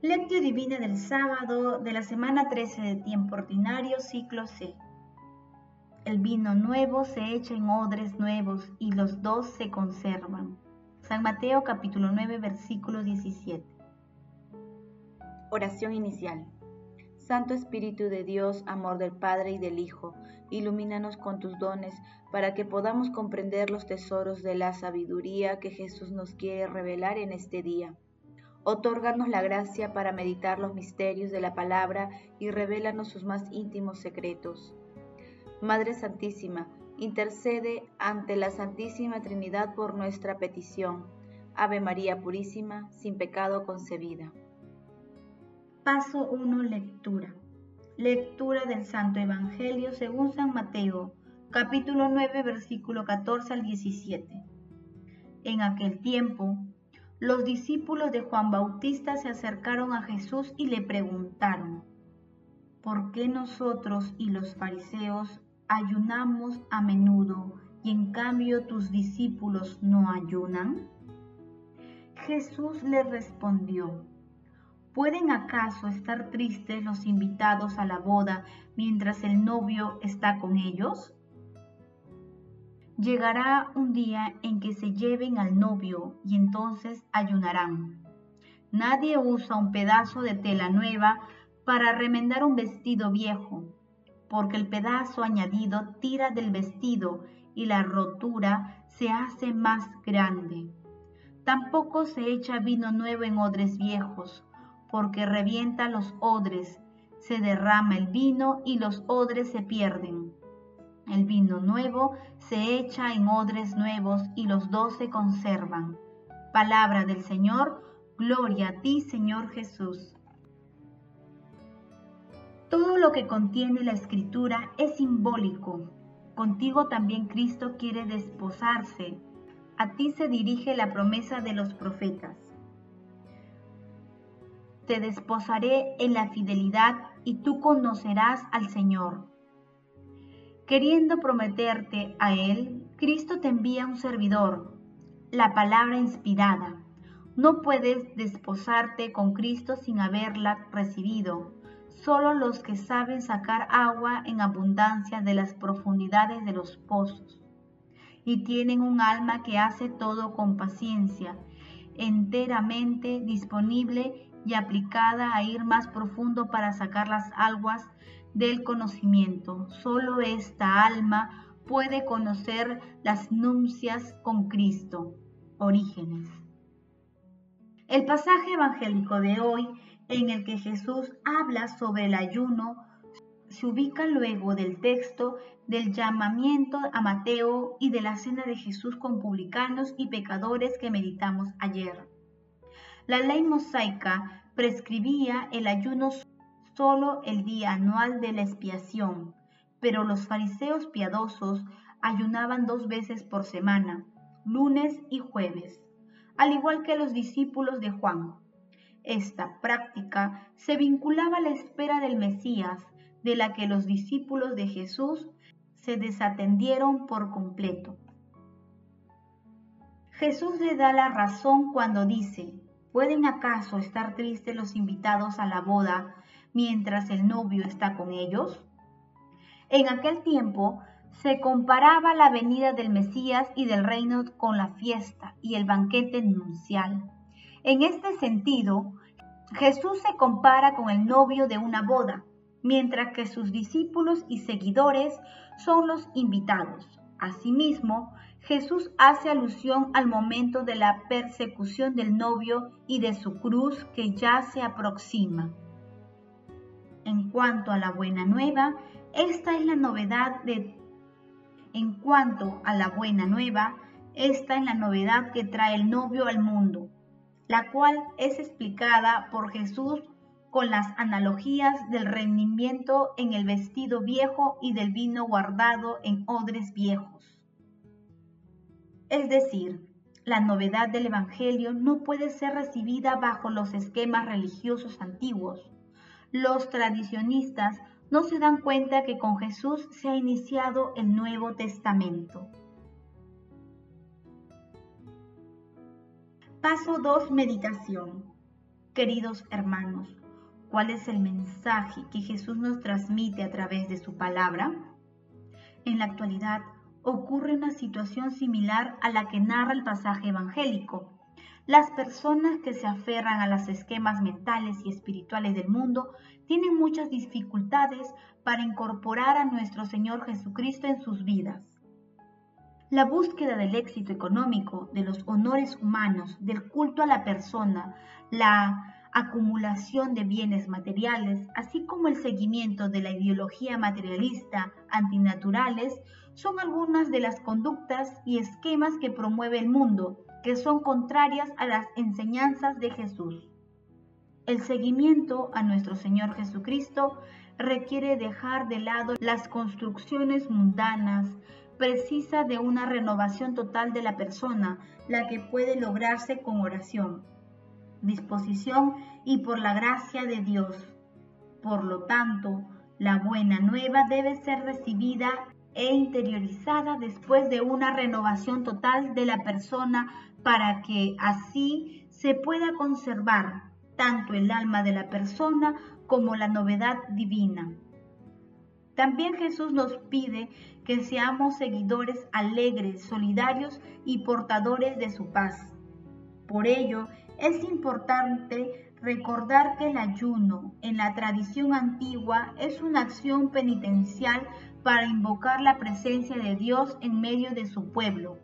Lectio Divina del sábado de la semana 13 de tiempo ordinario, ciclo C. El vino nuevo se echa en odres nuevos y los dos se conservan. San Mateo capítulo 9 versículo 17. Oración inicial. Santo Espíritu de Dios, amor del Padre y del Hijo, ilumínanos con tus dones para que podamos comprender los tesoros de la sabiduría que Jesús nos quiere revelar en este día Otórganos la gracia para meditar los misterios de la palabra y revélanos sus más íntimos secretos. Madre Santísima, intercede ante la Santísima Trinidad por nuestra petición. Ave María Purísima, sin pecado concebida. Paso 1. Lectura. Lectura del Santo Evangelio según San Mateo, capítulo 9, versículo 14 al 17. En aquel tiempo, los discípulos de Juan Bautista se acercaron a Jesús y le preguntaron, ¿por qué nosotros y los fariseos ayunamos a menudo y en cambio tus discípulos no ayunan? Jesús le respondió, ¿pueden acaso estar tristes los invitados a la boda mientras el novio está con ellos? Llegará un día en que se lleven al novio y entonces ayunarán. Nadie usa un pedazo de tela nueva para remendar un vestido viejo, porque el pedazo añadido tira del vestido y la rotura se hace más grande. Tampoco se echa vino nuevo en odres viejos, porque revienta los odres, se derrama el vino y los odres se pierden. El vino nuevo se echa en odres nuevos y los dos se conservan. Palabra del Señor, gloria a ti Señor Jesús. Todo lo que contiene la escritura es simbólico. Contigo también Cristo quiere desposarse. A ti se dirige la promesa de los profetas. Te desposaré en la fidelidad y tú conocerás al Señor. Queriendo prometerte a Él, Cristo te envía un servidor, la palabra inspirada. No puedes desposarte con Cristo sin haberla recibido. Solo los que saben sacar agua en abundancia de las profundidades de los pozos y tienen un alma que hace todo con paciencia, enteramente disponible y aplicada a ir más profundo para sacar las aguas del conocimiento. Solo esta alma puede conocer las nupcias con Cristo. Orígenes. El pasaje evangélico de hoy en el que Jesús habla sobre el ayuno se ubica luego del texto del llamamiento a Mateo y de la cena de Jesús con publicanos y pecadores que meditamos ayer. La ley mosaica prescribía el ayuno solo el día anual de la expiación, pero los fariseos piadosos ayunaban dos veces por semana, lunes y jueves, al igual que los discípulos de Juan. Esta práctica se vinculaba a la espera del Mesías, de la que los discípulos de Jesús se desatendieron por completo. Jesús le da la razón cuando dice, ¿pueden acaso estar tristes los invitados a la boda mientras el novio está con ellos? En aquel tiempo se comparaba la venida del Mesías y del reino con la fiesta y el banquete nupcial. En este sentido, Jesús se compara con el novio de una boda, mientras que sus discípulos y seguidores son los invitados. Asimismo, Jesús hace alusión al momento de la persecución del novio y de su cruz que ya se aproxima. En cuanto a la buena nueva, esta es la novedad de en cuanto a la buena nueva, es la novedad que trae el novio al mundo, la cual es explicada por Jesús con las analogías del rendimiento en el vestido viejo y del vino guardado en odres viejos. Es decir, la novedad del Evangelio no puede ser recibida bajo los esquemas religiosos antiguos, los tradicionistas no se dan cuenta que con Jesús se ha iniciado el Nuevo Testamento. Paso 2. Meditación. Queridos hermanos, ¿cuál es el mensaje que Jesús nos transmite a través de su palabra? En la actualidad ocurre una situación similar a la que narra el pasaje evangélico. Las personas que se aferran a los esquemas mentales y espirituales del mundo tienen muchas dificultades para incorporar a nuestro Señor Jesucristo en sus vidas. La búsqueda del éxito económico, de los honores humanos, del culto a la persona, la acumulación de bienes materiales, así como el seguimiento de la ideología materialista antinaturales, son algunas de las conductas y esquemas que promueve el mundo, que son contrarias a las enseñanzas de Jesús. El seguimiento a nuestro Señor Jesucristo requiere dejar de lado las construcciones mundanas, precisa de una renovación total de la persona, la que puede lograrse con oración, disposición y por la gracia de Dios. Por lo tanto, la buena nueva debe ser recibida e interiorizada después de una renovación total de la persona para que así se pueda conservar tanto el alma de la persona como la novedad divina. También Jesús nos pide que seamos seguidores alegres, solidarios y portadores de su paz. Por ello, es importante recordar que el ayuno en la tradición antigua es una acción penitencial para invocar la presencia de Dios en medio de su pueblo.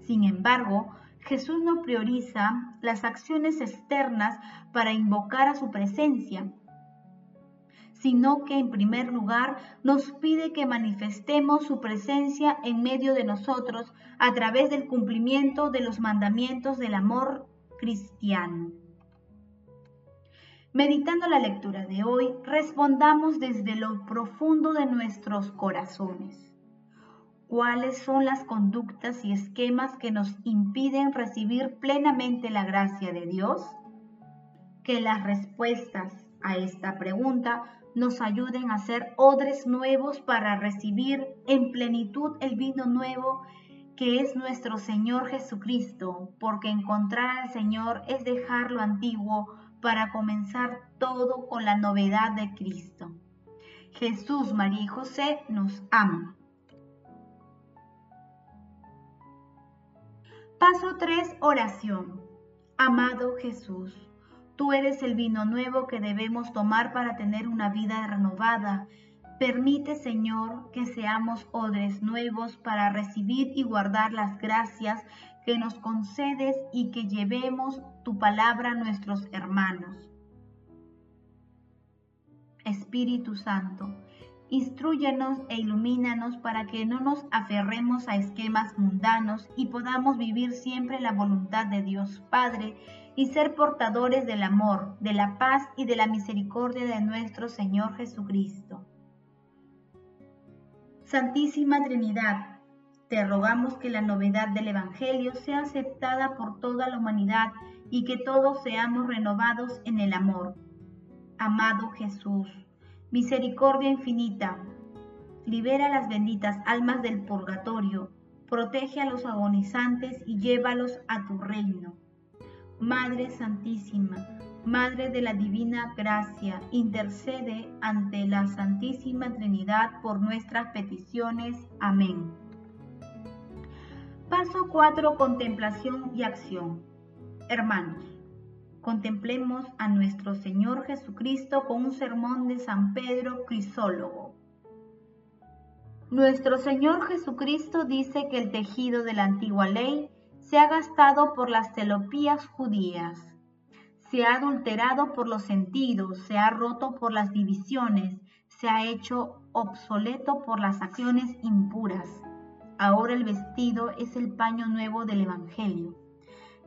Sin embargo, Jesús no prioriza las acciones externas para invocar a su presencia, sino que en primer lugar nos pide que manifestemos su presencia en medio de nosotros a través del cumplimiento de los mandamientos del amor cristiano. Meditando la lectura de hoy, respondamos desde lo profundo de nuestros corazones. ¿Cuáles son las conductas y esquemas que nos impiden recibir plenamente la gracia de Dios? Que las respuestas a esta pregunta nos ayuden a ser odres nuevos para recibir en plenitud el vino nuevo que es nuestro Señor Jesucristo, porque encontrar al Señor es dejar lo antiguo para comenzar todo con la novedad de Cristo. Jesús, María y José nos aman. Paso 3, oración. Amado Jesús Tú eres el vino nuevo que debemos tomar para tener una vida renovada. Permite, Señor, que seamos odres nuevos para recibir y guardar las gracias que nos concedes y que llevemos tu palabra a nuestros hermanos. Espíritu Santo, instruyenos e ilumínanos para que no nos aferremos a esquemas mundanos y podamos vivir siempre la voluntad de Dios Padre y ser portadores del amor, de la paz y de la misericordia de nuestro Señor Jesucristo. Santísima Trinidad, te rogamos que la novedad del Evangelio sea aceptada por toda la humanidad y que todos seamos renovados en el amor. Amado Jesús, misericordia infinita, libera las benditas almas del purgatorio, protege a los agonizantes y llévalos a tu reino. Madre Santísima, Madre de la Divina Gracia, intercede ante la Santísima Trinidad por nuestras peticiones. Amén. Paso 4. Contemplación y acción. Hermanos, contemplemos a nuestro Señor Jesucristo con un sermón de San Pedro Crisólogo. Nuestro Señor Jesucristo dice que el tejido de la antigua ley se ha gastado por las telopías judías, se ha adulterado por los sentidos, se ha roto por las divisiones, se ha hecho obsoleto por las acciones impuras. Ahora el vestido es el paño nuevo del Evangelio.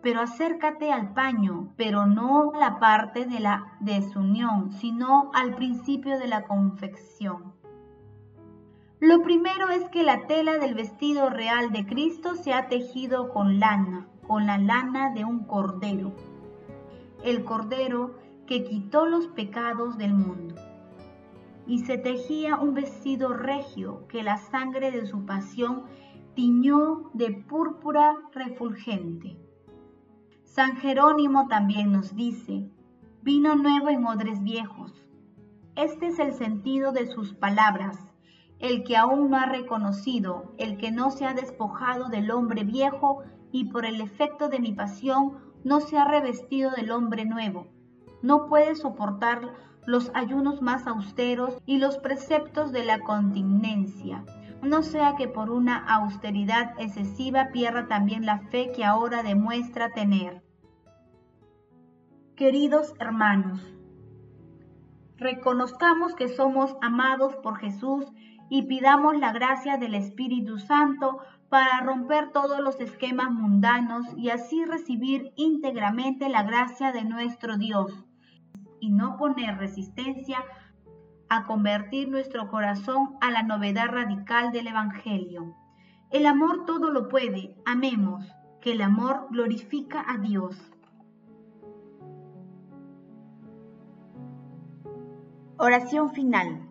Pero acércate al paño, pero no a la parte de la desunión, sino al principio de la confección. Lo primero es que la tela del vestido real de Cristo se ha tejido con lana, con la lana de un cordero. El cordero que quitó los pecados del mundo. Y se tejía un vestido regio que la sangre de su pasión tiñó de púrpura refulgente. San Jerónimo también nos dice, vino nuevo en odres viejos. Este es el sentido de sus palabras. El que aún no ha reconocido, el que no se ha despojado del hombre viejo y por el efecto de mi pasión no se ha revestido del hombre nuevo. No puede soportar los ayunos más austeros y los preceptos de la continencia, no sea que por una austeridad excesiva pierda también la fe que ahora demuestra tener. Queridos hermanos, reconozcamos que somos amados por Jesús y pidamos la gracia del Espíritu Santo para romper todos los esquemas mundanos y así recibir íntegramente la gracia de nuestro Dios y no poner resistencia a convertir nuestro corazón a la novedad radical del Evangelio. El amor todo lo puede, amemos, que el amor glorifica a Dios. Oración final.